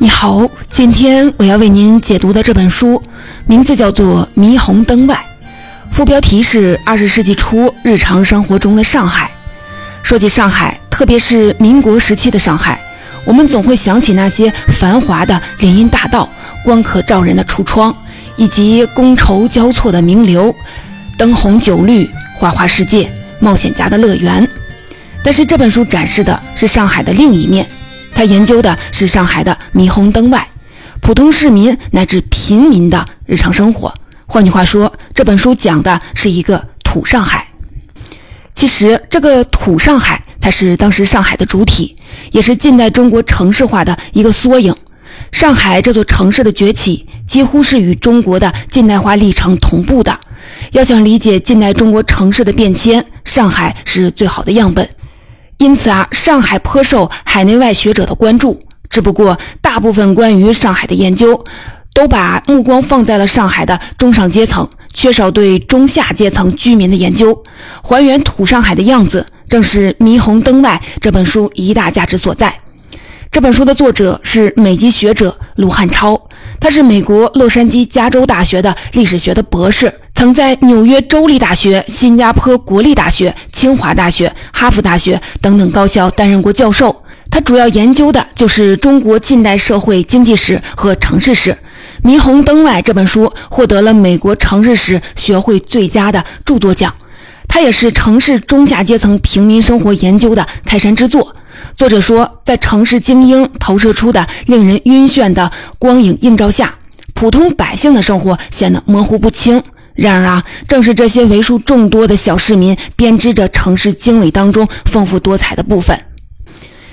你好，今天我要为您解读的这本书名字叫做《霓虹灯外》，副标题是二十世纪初日常生活中的上海。说起上海，特别是民国时期的上海，我们总会想起那些繁华的林荫大道、光可照人的橱窗，以及觥筹交错的名流、灯红酒绿、花花世界、冒险家的乐园。但是这本书展示的是上海的另一面。他研究的是上海的霓虹灯外，普通市民乃至平民的日常生活。换句话说，这本书讲的是一个土上海。其实，这个土上海才是当时上海的主体，也是近代中国城市化的一个缩影。上海这座城市的崛起，几乎是与中国的近代化历程同步的。要想理解近代中国城市的变迁，上海是最好的样本。因此啊，上海颇受海内外学者的关注。只不过，大部分关于上海的研究，都把目光放在了上海的中上阶层，缺少对中下阶层居民的研究。还原土上海的样子，正是《霓虹灯外》这本书一大价值所在。这本书的作者是美籍学者卢汉超，他是美国洛杉矶加州大学的历史学的博士。曾在纽约州立大学、新加坡国立大学、清华大学、哈佛大学等等高校担任过教授。他主要研究的就是中国近代社会经济史和城市史。《霓虹灯外》这本书获得了美国城市史学会最佳的著作奖。它也是城市中下阶层平民生活研究的开山之作。作者说，在城市精英投射出的令人晕眩的光影映照下，普通百姓的生活显得模糊不清。然而啊，正是这些为数众多的小市民编织着城市经纬当中丰富多彩的部分。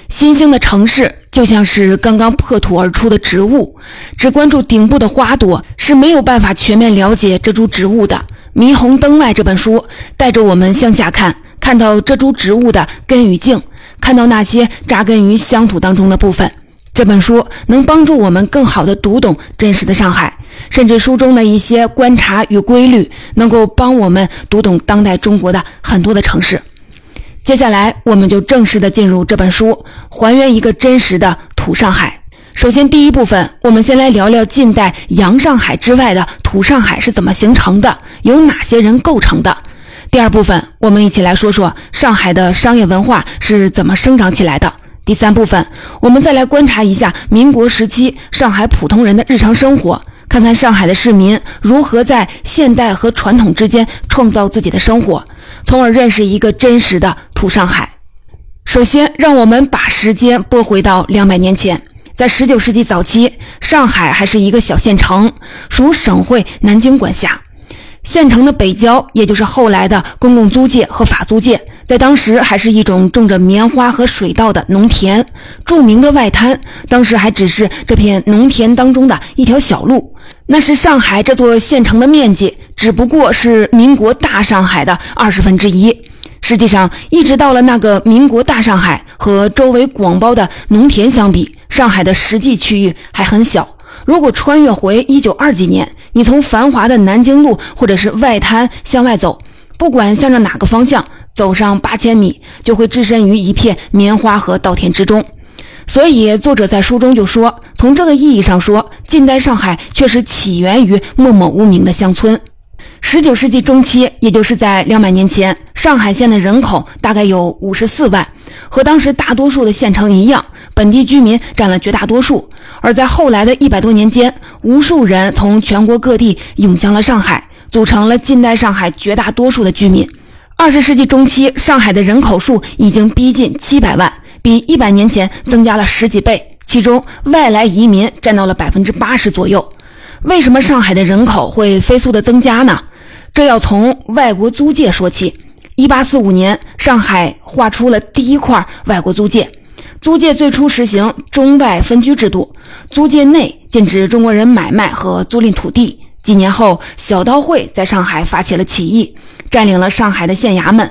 新兴的城市就像是刚刚破土而出的植物，只关注顶部的花朵是没有办法全面了解这株植物的。《霓虹灯外》这本书带着我们向下看，看到这株植物的根与茎，看到那些扎根于乡土当中的部分。这本书能帮助我们更好地读懂真实的上海。甚至书中的一些观察与规律，能够帮我们读懂当代中国的很多的城市。接下来，我们就正式的进入这本书，还原一个真实的土上海。首先，第一部分，我们先来聊聊近代洋上海之外的土上海是怎么形成的，由哪些人构成的。第二部分，我们一起来说说上海的商业文化是怎么生长起来的。第三部分，我们再来观察一下民国时期上海普通人的日常生活。看看上海的市民如何在现代和传统之间创造自己的生活，从而认识一个真实的土上海。首先，让我们把时间拨回到两百年前，在19世纪早期，上海还是一个小县城，属省会南京管辖。县城的北郊，也就是后来的公共租界和法租界。在当时，还是一种种着棉花和水稻的农田。著名的外滩，当时还只是这片农田当中的一条小路。那是上海这座县城的面积，只不过是民国大上海的二十分之一。实际上，一直到了那个民国大上海和周围广袤的农田相比，上海的实际区域还很小。如果穿越回一九二几年，你从繁华的南京路或者是外滩向外走，不管向着哪个方向。走上八千米，就会置身于一片棉花和稻田之中。所以，作者在书中就说，从这个意义上说，近代上海确实起源于默默无名的乡村。十九世纪中期，也就是在两百年前，上海县的人口大概有五十四万，和当时大多数的县城一样，本地居民占了绝大多数。而在后来的一百多年间，无数人从全国各地涌向了上海，组成了近代上海绝大多数的居民。二十世纪中期，上海的人口数已经逼近七百万，比一百年前增加了十几倍。其中，外来移民占到了百分之八十左右。为什么上海的人口会飞速的增加呢？这要从外国租界说起。一八四五年，上海划出了第一块外国租界。租界最初实行中外分居制度，租界内禁止中国人买卖和租赁土地。几年后，小刀会在上海发起了起义。占领了上海的县衙门，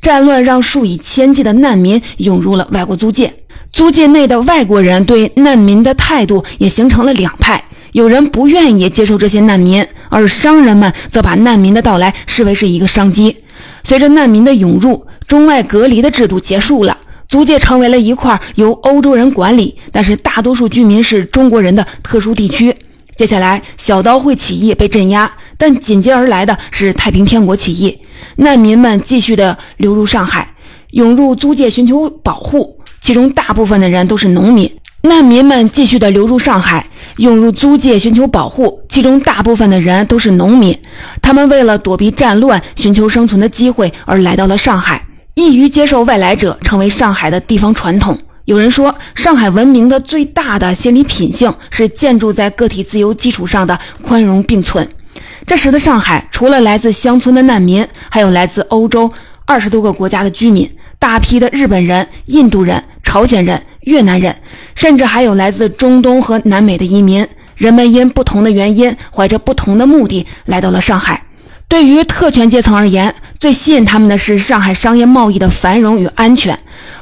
战乱让数以千计的难民涌入了外国租界。租界内的外国人对难民的态度也形成了两派，有人不愿意接受这些难民，而商人们则把难民的到来视为是一个商机。随着难民的涌入，中外隔离的制度结束了，租界成为了一块由欧洲人管理，但是大多数居民是中国人的特殊地区。接下来，小刀会起义被镇压，但紧接而来的是太平天国起义，难民们继续的流入上海，涌入租界寻求保护，其中大部分的人都是农民。难民们继续的流入上海，涌入租界寻求保护，其中大部分的人都是农民。他们为了躲避战乱，寻求生存的机会而来到了上海，易于接受外来者，成为上海的地方传统。有人说，上海文明的最大的心理品性是建筑在个体自由基础上的宽容并存。这时的上海，除了来自乡村的难民，还有来自欧洲二十多个国家的居民，大批的日本人、印度人、朝鲜人。越南人，甚至还有来自中东和南美的移民，人们因不同的原因，怀着不同的目的来到了上海。对于特权阶层而言，最吸引他们的是上海商业贸易的繁荣与安全。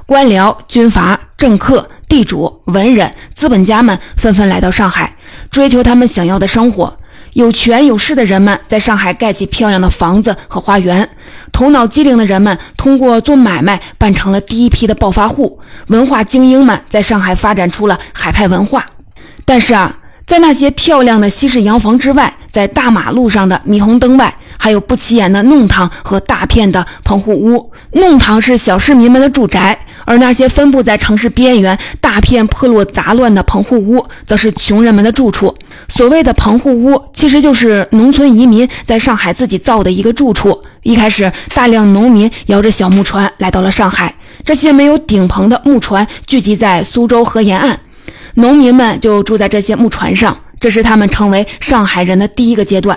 官僚、军阀、政客、地主、文人、资本家们纷纷来到上海，追求他们想要的生活。有权有势的人们在上海盖起漂亮的房子和花园，头脑机灵的人们通过做买卖办成了第一批的暴发户，文化精英们在上海发展出了海派文化。但是啊，在那些漂亮的西式洋房之外，在大马路上的霓虹灯外，还有不起眼的弄堂和大片的棚户屋。弄堂是小市民们的住宅，而那些分布在城市边缘、大片破落杂乱的棚户屋，则是穷人们的住处。所谓的棚户屋，其实就是农村移民在上海自己造的一个住处。一开始，大量农民摇着小木船来到了上海，这些没有顶棚的木船聚集在苏州河沿岸，农民们就住在这些木船上，这是他们成为上海人的第一个阶段。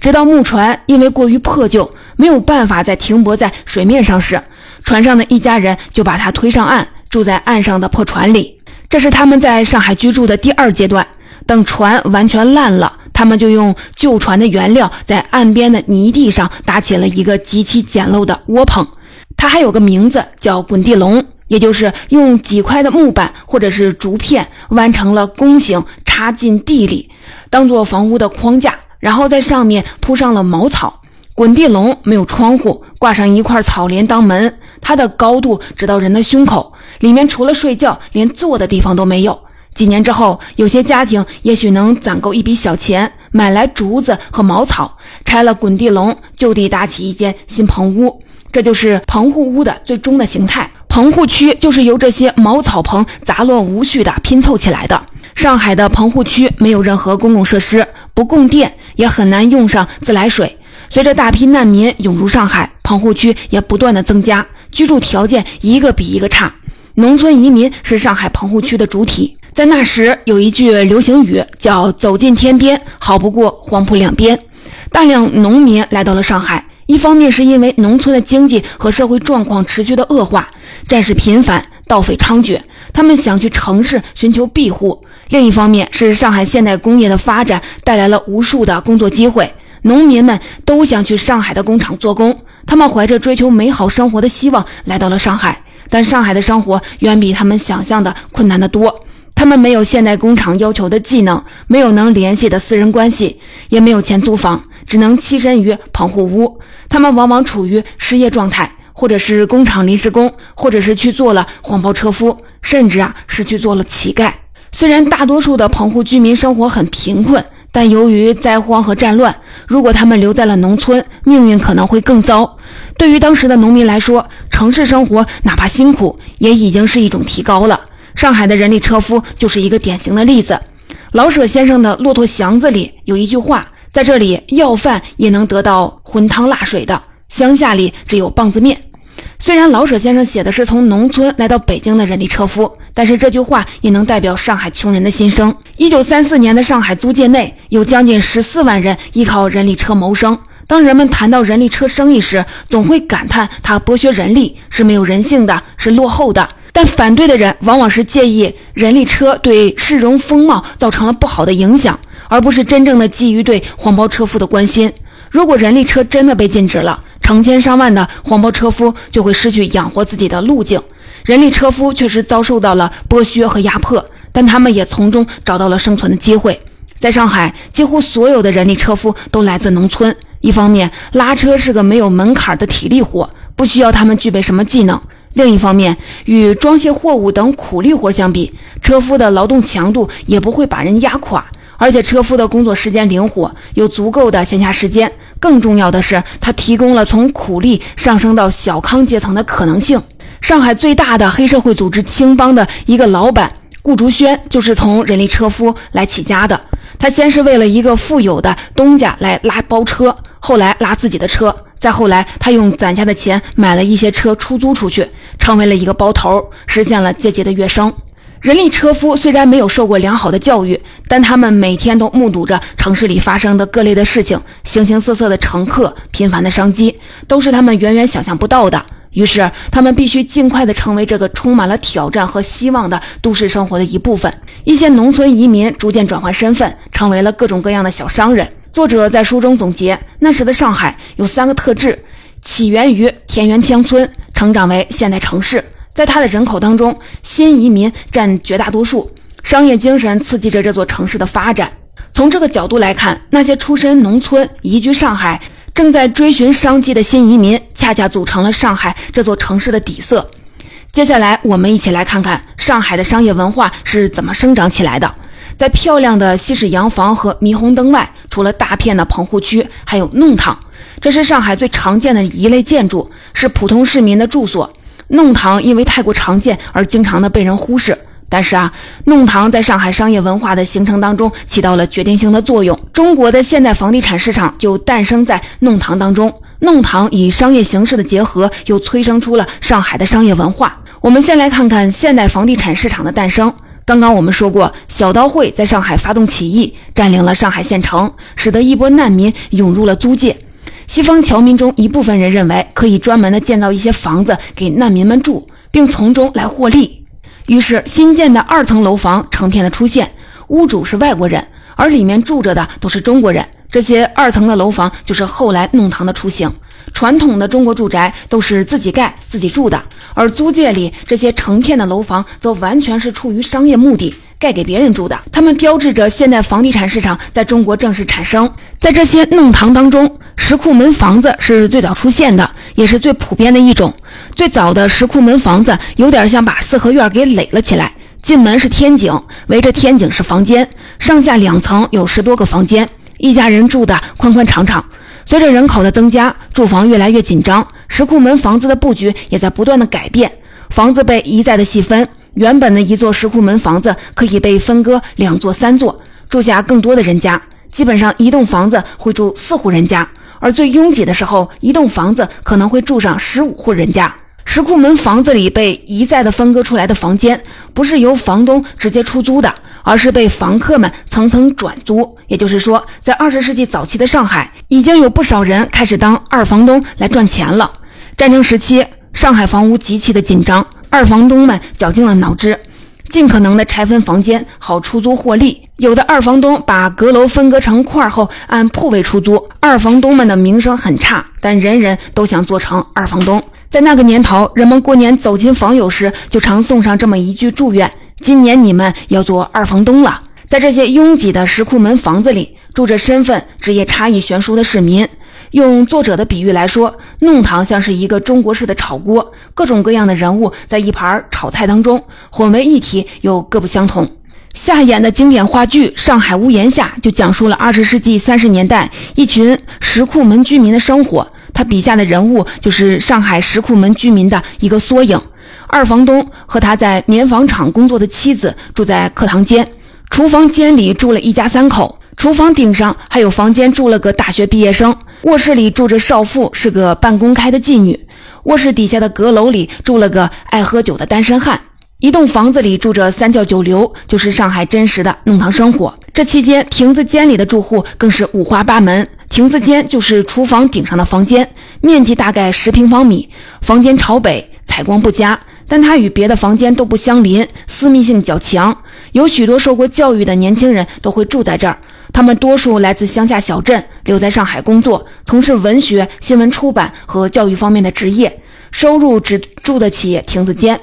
直到木船因为过于破旧，没有办法再停泊在水面上时，船上的一家人就把它推上岸，住在岸上的破船里。这是他们在上海居住的第二阶段。等船完全烂了，他们就用旧船的原料，在岸边的泥地上搭起了一个极其简陋的窝棚。它还有个名字，叫滚地笼，也就是用几块的木板或者是竹片弯成了弓形，插进地里，当做房屋的框架，然后在上面铺上了茅草。滚地笼没有窗户，挂上一块草帘当门，它的高度直到人的胸口，里面除了睡觉，连坐的地方都没有。几年之后，有些家庭也许能攒够一笔小钱，买来竹子和茅草，拆了滚地笼，就地搭起一间新棚屋。这就是棚户屋的最终的形态。棚户区就是由这些茅草棚杂乱无序地拼凑起来的。上海的棚户区没有任何公共设施，不供电，也很难用上自来水。随着大批难民涌入上海，棚户区也不断的增加，居住条件一个比一个差。农村移民是上海棚户区的主体。在那时，有一句流行语叫“走进天边，好不过黄浦两边”。大量农民来到了上海，一方面是因为农村的经济和社会状况持续的恶化，战事频繁，盗匪猖獗，他们想去城市寻求庇护；另一方面是上海现代工业的发展带来了无数的工作机会，农民们都想去上海的工厂做工。他们怀着追求美好生活的希望来到了上海，但上海的生活远比他们想象的困难得多。他们没有现代工厂要求的技能，没有能联系的私人关系，也没有钱租房，只能栖身于棚户屋。他们往往处于失业状态，或者是工厂临时工，或者是去做了黄包车夫，甚至啊是去做了乞丐。虽然大多数的棚户居民生活很贫困，但由于灾荒和战乱，如果他们留在了农村，命运可能会更糟。对于当时的农民来说，城市生活哪怕辛苦，也已经是一种提高了。上海的人力车夫就是一个典型的例子。老舍先生的《骆驼祥子》里有一句话：“在这里要饭也能得到荤汤辣水的，乡下里只有棒子面。”虽然老舍先生写的是从农村来到北京的人力车夫，但是这句话也能代表上海穷人的心声。一九三四年的上海租界内有将近十四万人依靠人力车谋生。当人们谈到人力车生意时，总会感叹它剥削人力，是没有人性的，是落后的。但反对的人往往是介意人力车对市容风貌造成了不好的影响，而不是真正的基于对黄包车夫的关心。如果人力车真的被禁止了，成千上万的黄包车夫就会失去养活自己的路径。人力车夫确实遭受到了剥削和压迫，但他们也从中找到了生存的机会。在上海，几乎所有的人力车夫都来自农村。一方面，拉车是个没有门槛的体力活，不需要他们具备什么技能。另一方面，与装卸货物等苦力活相比，车夫的劳动强度也不会把人压垮，而且车夫的工作时间灵活，有足够的闲暇时间。更重要的是，它提供了从苦力上升到小康阶层的可能性。上海最大的黑社会组织青帮的一个老板顾竹轩，就是从人力车夫来起家的。他先是为了一个富有的东家来拉包车，后来拉自己的车，再后来他用攒下的钱买了一些车出租出去，成为了一个包头，实现了阶级的跃升。人力车夫虽然没有受过良好的教育，但他们每天都目睹着城市里发生的各类的事情，形形色色的乘客、频繁的商机，都是他们远远想象不到的。于是，他们必须尽快地成为这个充满了挑战和希望的都市生活的一部分。一些农村移民逐渐转换身份，成为了各种各样的小商人。作者在书中总结，那时的上海有三个特质：起源于田园乡村，成长为现代城市。在他的人口当中，新移民占绝大多数，商业精神刺激着这座城市的发展。从这个角度来看，那些出身农村移居上海。正在追寻商机的新移民，恰恰组成了上海这座城市的底色。接下来，我们一起来看看上海的商业文化是怎么生长起来的。在漂亮的西式洋房和霓虹灯外，除了大片的棚户区，还有弄堂，这是上海最常见的一类建筑，是普通市民的住所。弄堂因为太过常见而经常的被人忽视。但是啊，弄堂在上海商业文化的形成当中起到了决定性的作用。中国的现代房地产市场就诞生在弄堂当中。弄堂与商业形式的结合，又催生出了上海的商业文化。我们先来看看现代房地产市场的诞生。刚刚我们说过，小刀会在上海发动起义，占领了上海县城，使得一波难民涌入了租界。西方侨民中一部分人认为，可以专门的建造一些房子给难民们住，并从中来获利。于是，新建的二层楼房成片的出现，屋主是外国人，而里面住着的都是中国人。这些二层的楼房就是后来弄堂的雏形。传统的中国住宅都是自己盖自己住的，而租界里这些成片的楼房则完全是出于商业目的，盖给别人住的。它们标志着现代房地产市场在中国正式产生。在这些弄堂当中，石库门房子是最早出现的，也是最普遍的一种。最早的石库门房子有点像把四合院给垒了起来，进门是天井，围着天井是房间，上下两层有十多个房间，一家人住的宽宽敞敞。随着人口的增加，住房越来越紧张，石库门房子的布局也在不断的改变，房子被一再的细分。原本的一座石库门房子可以被分割两座、三座，住下更多的人家。基本上一栋房子会住四户人家，而最拥挤的时候，一栋房子可能会住上十五户人家。石库门房子里被一再的分割出来的房间，不是由房东直接出租的，而是被房客们层层转租。也就是说，在二十世纪早期的上海，已经有不少人开始当二房东来赚钱了。战争时期，上海房屋极其的紧张，二房东们绞尽了脑汁。尽可能的拆分房间，好出租获利。有的二房东把阁楼分割成块后，按铺位出租。二房东们的名声很差，但人人都想做成二房东。在那个年头，人们过年走亲访友时，就常送上这么一句祝愿：“今年你们要做二房东了。”在这些拥挤的石库门房子里，住着身份、职业差异悬殊的市民。用作者的比喻来说，弄堂像是一个中国式的炒锅，各种各样的人物在一盘炒菜当中混为一体，又各不相同。下演的经典话剧《上海屋檐下》就讲述了二十世纪三十年代一群石库门居民的生活。他笔下的人物就是上海石库门居民的一个缩影。二房东和他在棉纺厂工作的妻子住在客堂间，厨房间里住了一家三口，厨房顶上还有房间住了个大学毕业生。卧室里住着少妇，是个半公开的妓女；卧室底下的阁楼里住了个爱喝酒的单身汉。一栋房子里住着三教九流，就是上海真实的弄堂生活。这期间，亭子间里的住户更是五花八门。亭子间就是厨房顶上的房间，面积大概十平方米，房间朝北，采光不佳，但它与别的房间都不相邻，私密性较强。有许多受过教育的年轻人都会住在这儿。他们多数来自乡下小镇，留在上海工作，从事文学、新闻出版和教育方面的职业，收入只住得起亭子间。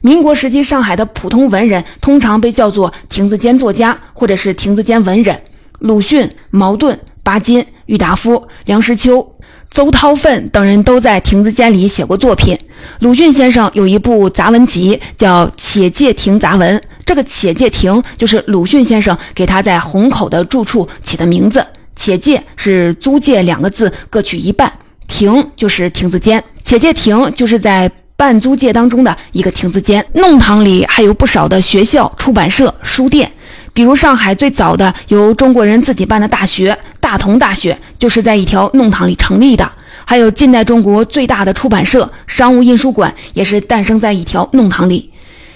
民国时期上海的普通文人通常被叫做亭子间作家，或者是亭子间文人。鲁迅、茅盾、巴金、郁达夫、梁实秋，邹韬奋等人都在亭子间里写过作品。鲁迅先生有一部杂文集叫《且介亭杂文》，这个“且介亭”就是鲁迅先生给他在虹口的住处起的名字。且介是租借两个字各取一半，亭就是亭子间，且介亭就是在半租界当中的一个亭子间。弄堂里还有不少的学校、出版社、书店。比如上海最早的由中国人自己办的大学——大同大学，就是在一条弄堂里成立的。还有近代中国最大的出版社、商务印书馆，也是诞生在一条弄堂里。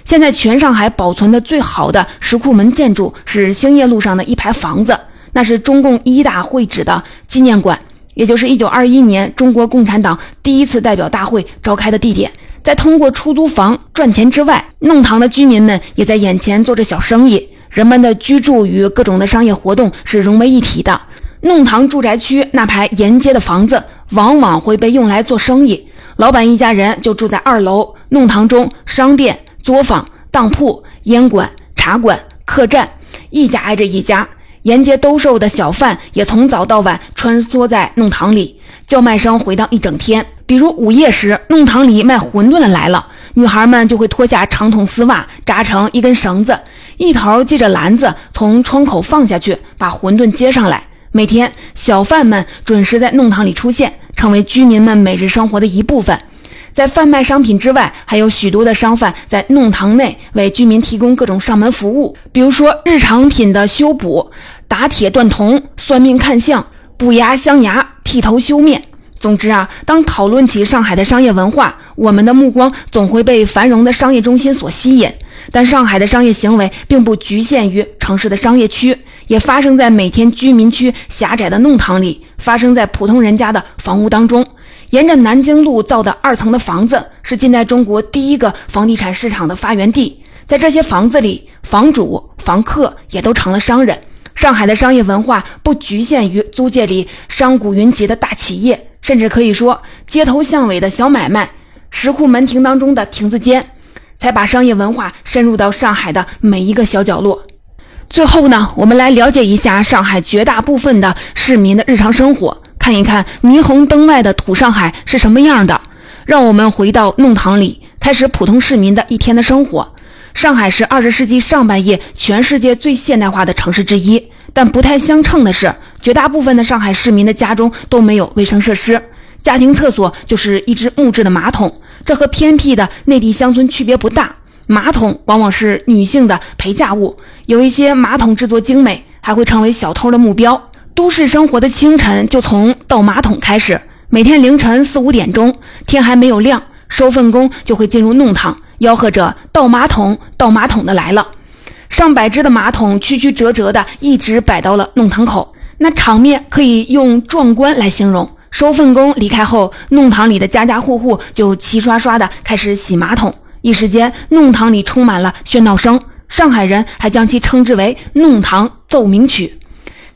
现在全上海保存的最好的石库门建筑是兴业路上的一排房子，那是中共一大会址的纪念馆，也就是1921年中国共产党第一次代表大会召开的地点。在通过出租房赚钱之外，弄堂的居民们也在眼前做着小生意。人们的居住与各种的商业活动是融为一体的。弄堂住宅区那排沿街的房子，往往会被用来做生意。老板一家人就住在二楼。弄堂中，商店、作坊、当铺、烟馆、茶馆、客栈，一家挨着一家。沿街兜售的小贩也从早到晚穿梭在弄堂里，叫卖声回荡一整天。比如午夜时，弄堂里卖馄饨的来了，女孩们就会脱下长筒丝袜，扎成一根绳子。一头系着篮子，从窗口放下去，把馄饨接上来。每天，小贩们准时在弄堂里出现，成为居民们每日生活的一部分。在贩卖商品之外，还有许多的商贩在弄堂内为居民提供各种上门服务，比如说日常品的修补、打铁断铜、算命看相、补牙镶牙、剃头修面。总之啊，当讨论起上海的商业文化，我们的目光总会被繁荣的商业中心所吸引。但上海的商业行为并不局限于城市的商业区，也发生在每天居民区狭窄的弄堂里，发生在普通人家的房屋当中。沿着南京路造的二层的房子，是近代中国第一个房地产市场的发源地。在这些房子里，房主、房客也都成了商人。上海的商业文化不局限于租界里商贾云集的大企业，甚至可以说，街头巷尾的小买卖、石库门庭当中的亭子间。才把商业文化深入到上海的每一个小角落。最后呢，我们来了解一下上海绝大部分的市民的日常生活，看一看霓虹灯外的土上海是什么样的。让我们回到弄堂里，开始普通市民的一天的生活。上海是二十世纪上半叶全世界最现代化的城市之一，但不太相称的是，绝大部分的上海市民的家中都没有卫生设施，家庭厕所就是一只木质的马桶。这和偏僻的内地乡村区别不大。马桶往往是女性的陪嫁物，有一些马桶制作精美，还会成为小偷的目标。都市生活的清晨就从倒马桶开始。每天凌晨四五点钟，天还没有亮，收粪工就会进入弄堂，吆喝着“倒马桶，倒马桶的来了”。上百只的马桶曲曲折折的，一直摆到了弄堂口，那场面可以用壮观来形容。收粪工离开后，弄堂里的家家户户就齐刷刷地开始洗马桶。一时间，弄堂里充满了喧闹声。上海人还将其称之为“弄堂奏鸣曲”。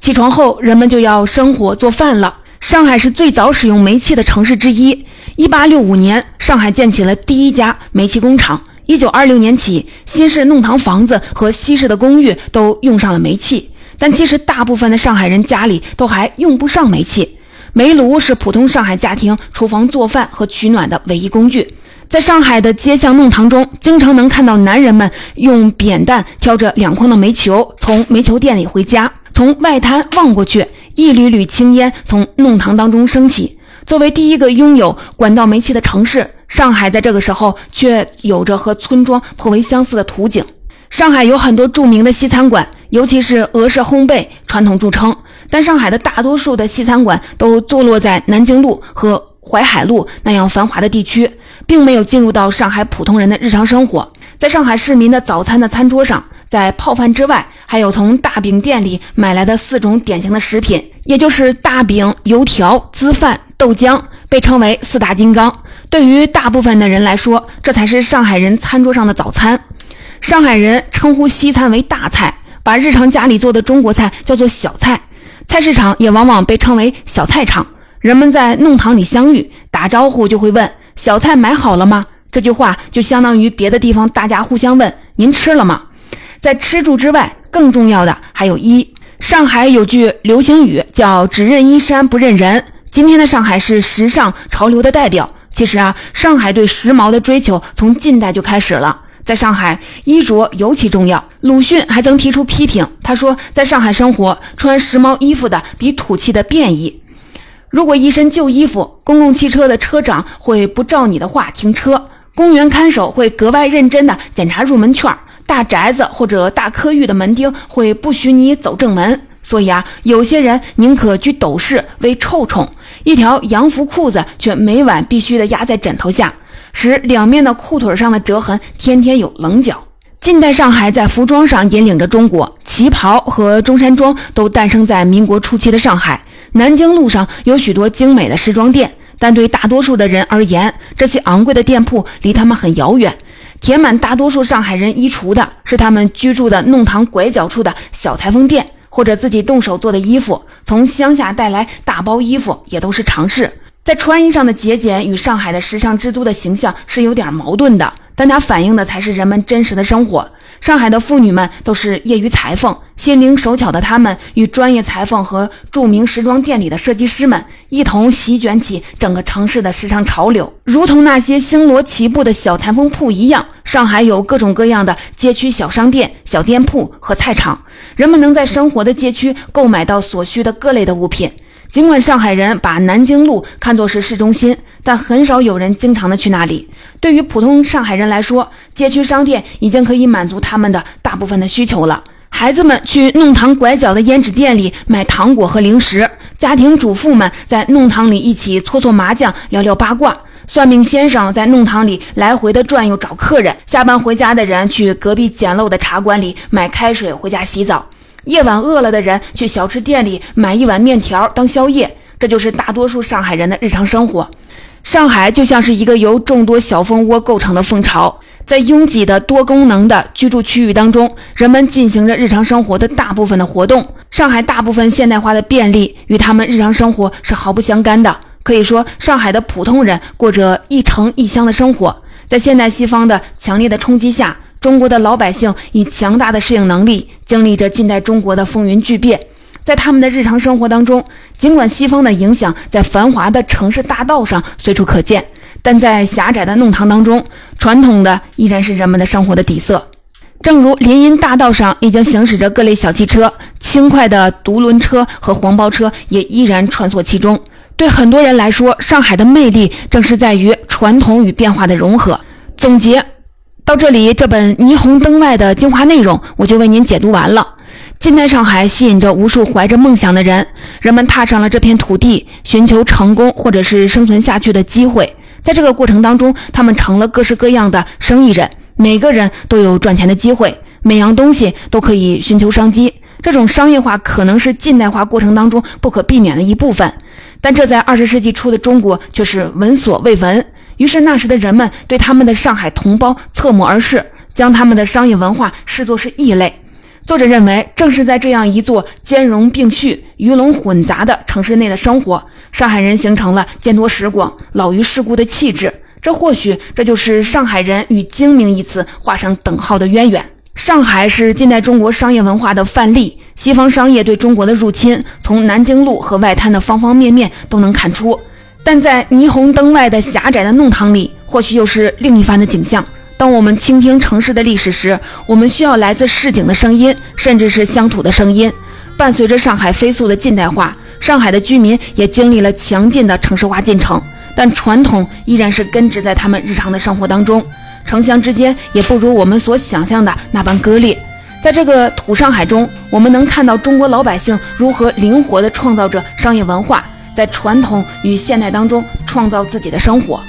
起床后，人们就要生火做饭了。上海是最早使用煤气的城市之一。1865年，上海建起了第一家煤气工厂。1920年起，新式弄堂房子和西式的公寓都用上了煤气。但其实，大部分的上海人家里都还用不上煤气。煤炉是普通上海家庭厨房做饭和取暖的唯一工具。在上海的街巷弄堂中，经常能看到男人们用扁担挑着两筐的煤球从煤球店里回家。从外滩望过去，一缕缕青烟从弄堂当中升起。作为第一个拥有管道煤气的城市，上海在这个时候却有着和村庄颇为相似的图景。上海有很多著名的西餐馆，尤其是俄式烘焙，传统著称。但上海的大多数的西餐馆都坐落在南京路和淮海路那样繁华的地区，并没有进入到上海普通人的日常生活。在上海市民的早餐的餐桌上，在泡饭之外，还有从大饼店里买来的四种典型的食品，也就是大饼、油条、粢饭、豆浆，被称为四大金刚。对于大部分的人来说，这才是上海人餐桌上的早餐。上海人称呼西餐为大菜，把日常家里做的中国菜叫做小菜。菜市场也往往被称为小菜场。人们在弄堂里相遇，打招呼就会问：“小菜买好了吗？”这句话就相当于别的地方大家互相问：“您吃了吗？”在吃住之外，更重要的还有衣。上海有句流行语叫“只认衣衫不认人”，今天的上海是时尚潮流的代表。其实啊，上海对时髦的追求从近代就开始了。在上海，衣着尤其重要。鲁迅还曾提出批评，他说，在上海生活，穿时髦衣服的比土气的便宜。如果一身旧衣服，公共汽车的车长会不照你的话停车，公园看守会格外认真地检查入门券，大宅子或者大科域的门丁会不许你走正门。所以啊，有些人宁可居斗室为臭虫。一条洋服裤子却每晚必须的压在枕头下，使两面的裤腿上的折痕天天有棱角。近代上海在服装上引领着中国，旗袍和中山装都诞生在民国初期的上海。南京路上有许多精美的时装店，但对大多数的人而言，这些昂贵的店铺离他们很遥远。填满大多数上海人衣橱的是他们居住的弄堂拐角处的小裁缝店。或者自己动手做的衣服，从乡下带来大包衣服也都是常事。在穿衣上的节俭与上海的时尚之都的形象是有点矛盾的，但它反映的才是人们真实的生活。上海的妇女们都是业余裁缝，心灵手巧的她们与专业裁缝和著名时装店里的设计师们一同席卷起整个城市的时尚潮流，如同那些星罗棋布的小裁缝铺一样。上海有各种各样的街区小商店、小店铺和菜场，人们能在生活的街区购买到所需的各类的物品。尽管上海人把南京路看作是市中心，但很少有人经常的去那里。对于普通上海人来说，街区商店已经可以满足他们的大部分的需求了。孩子们去弄堂拐角的胭脂店里买糖果和零食，家庭主妇们在弄堂里一起搓搓麻将、聊聊八卦。算命先生在弄堂里来回的转悠找客人，下班回家的人去隔壁简陋的茶馆里买开水回家洗澡，夜晚饿了的人去小吃店里买一碗面条当宵夜。这就是大多数上海人的日常生活。上海就像是一个由众多小蜂窝构成的蜂巢，在拥挤的多功能的居住区域当中，人们进行着日常生活的大部分的活动。上海大部分现代化的便利与他们日常生活是毫不相干的。可以说，上海的普通人过着一城一乡的生活。在现代西方的强烈的冲击下，中国的老百姓以强大的适应能力，经历着近代中国的风云巨变。在他们的日常生活当中，尽管西方的影响在繁华的城市大道上随处可见，但在狭窄的弄堂当中，传统的依然是人们的生活的底色。正如林荫大道上已经行驶着各类小汽车，轻快的独轮车和黄包车也依然穿梭其中。对很多人来说，上海的魅力正是在于传统与变化的融合。总结到这里，这本《霓虹灯外》的精华内容我就为您解读完了。近代上海吸引着无数怀着梦想的人，人们踏上了这片土地，寻求成功或者是生存下去的机会。在这个过程当中，他们成了各式各样的生意人，每个人都有赚钱的机会，每样东西都可以寻求商机。这种商业化可能是近代化过程当中不可避免的一部分。但这在二十世纪初的中国却是闻所未闻。于是那时的人们对他们的上海同胞侧目而视，将他们的商业文化视作是异类。作者认为，正是在这样一座兼容并蓄、鱼龙混杂的城市内的生活，上海人形成了见多识广、老于世故的气质。这或许这就是上海人与精明一词画上等号的渊源。上海是近代中国商业文化的范例。西方商业对中国的入侵，从南京路和外滩的方方面面都能看出。但在霓虹灯外的狭窄的弄堂里，或许又是另一番的景象。当我们倾听城市的历史时，我们需要来自市井的声音，甚至是乡土的声音。伴随着上海飞速的近代化，上海的居民也经历了强劲的城市化进程，但传统依然是根植在他们日常的生活当中。城乡之间也不如我们所想象的那般割裂。在这个土上海中，我们能看到中国老百姓如何灵活地创造着商业文化，在传统与现代当中创造自己的生活。